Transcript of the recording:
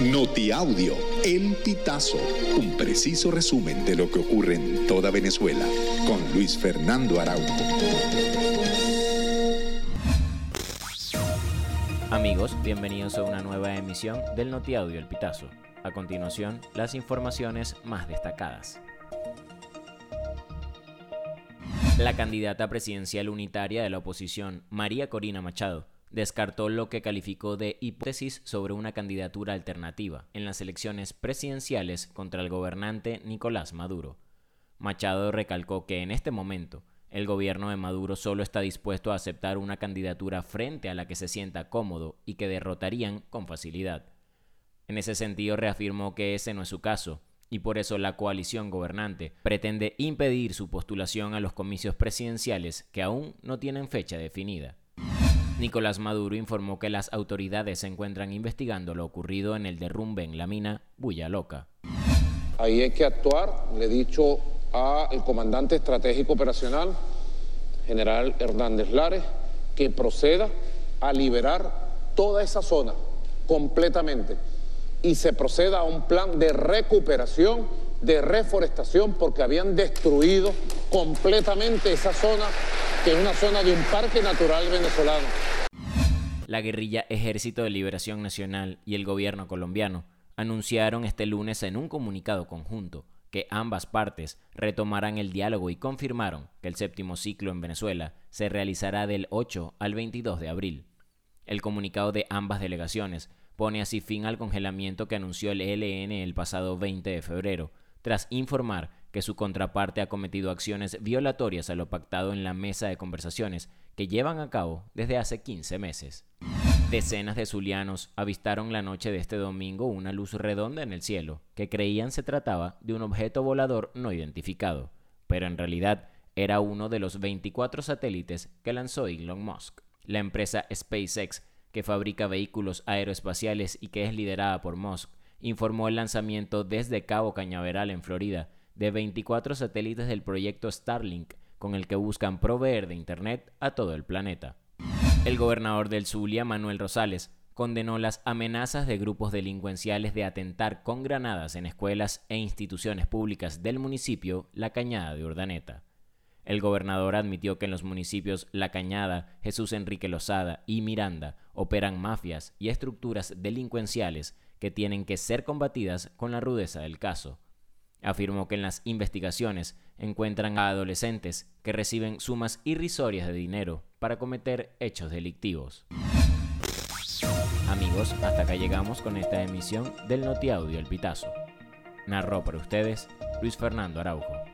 Notiaudio, El Pitazo, un preciso resumen de lo que ocurre en toda Venezuela, con Luis Fernando Araújo. Amigos, bienvenidos a una nueva emisión del Notiaudio El Pitazo. A continuación, las informaciones más destacadas. La candidata presidencial unitaria de la oposición, María Corina Machado, descartó lo que calificó de hipótesis sobre una candidatura alternativa en las elecciones presidenciales contra el gobernante Nicolás Maduro. Machado recalcó que en este momento el gobierno de Maduro solo está dispuesto a aceptar una candidatura frente a la que se sienta cómodo y que derrotarían con facilidad. En ese sentido reafirmó que ese no es su caso, y por eso la coalición gobernante pretende impedir su postulación a los comicios presidenciales que aún no tienen fecha definida. Nicolás Maduro informó que las autoridades se encuentran investigando lo ocurrido en el derrumbe en la mina Bulla Loca. Ahí hay que actuar, le he dicho al comandante estratégico operacional, general Hernández Lares, que proceda a liberar toda esa zona completamente y se proceda a un plan de recuperación, de reforestación, porque habían destruido completamente esa zona, que es una zona de un parque natural venezolano. La guerrilla Ejército de Liberación Nacional y el gobierno colombiano anunciaron este lunes en un comunicado conjunto que ambas partes retomarán el diálogo y confirmaron que el séptimo ciclo en Venezuela se realizará del 8 al 22 de abril. El comunicado de ambas delegaciones pone así fin al congelamiento que anunció el ELN el pasado 20 de febrero, tras informar que su contraparte ha cometido acciones violatorias a lo pactado en la mesa de conversaciones que llevan a cabo desde hace 15 meses. Decenas de zulianos avistaron la noche de este domingo una luz redonda en el cielo, que creían se trataba de un objeto volador no identificado, pero en realidad era uno de los 24 satélites que lanzó Elon Musk. La empresa SpaceX que fabrica vehículos aeroespaciales y que es liderada por Musk, informó el lanzamiento desde Cabo Cañaveral en Florida de 24 satélites del proyecto Starlink, con el que buscan proveer de Internet a todo el planeta. El gobernador del Zulia, Manuel Rosales, condenó las amenazas de grupos delincuenciales de atentar con granadas en escuelas e instituciones públicas del municipio La Cañada de Urdaneta. El gobernador admitió que en los municipios La Cañada, Jesús Enrique Lozada y Miranda operan mafias y estructuras delincuenciales que tienen que ser combatidas con la rudeza del caso. Afirmó que en las investigaciones encuentran a adolescentes que reciben sumas irrisorias de dinero para cometer hechos delictivos. Amigos, hasta acá llegamos con esta emisión del Notiaudio El Pitazo. Narró para ustedes Luis Fernando Araujo.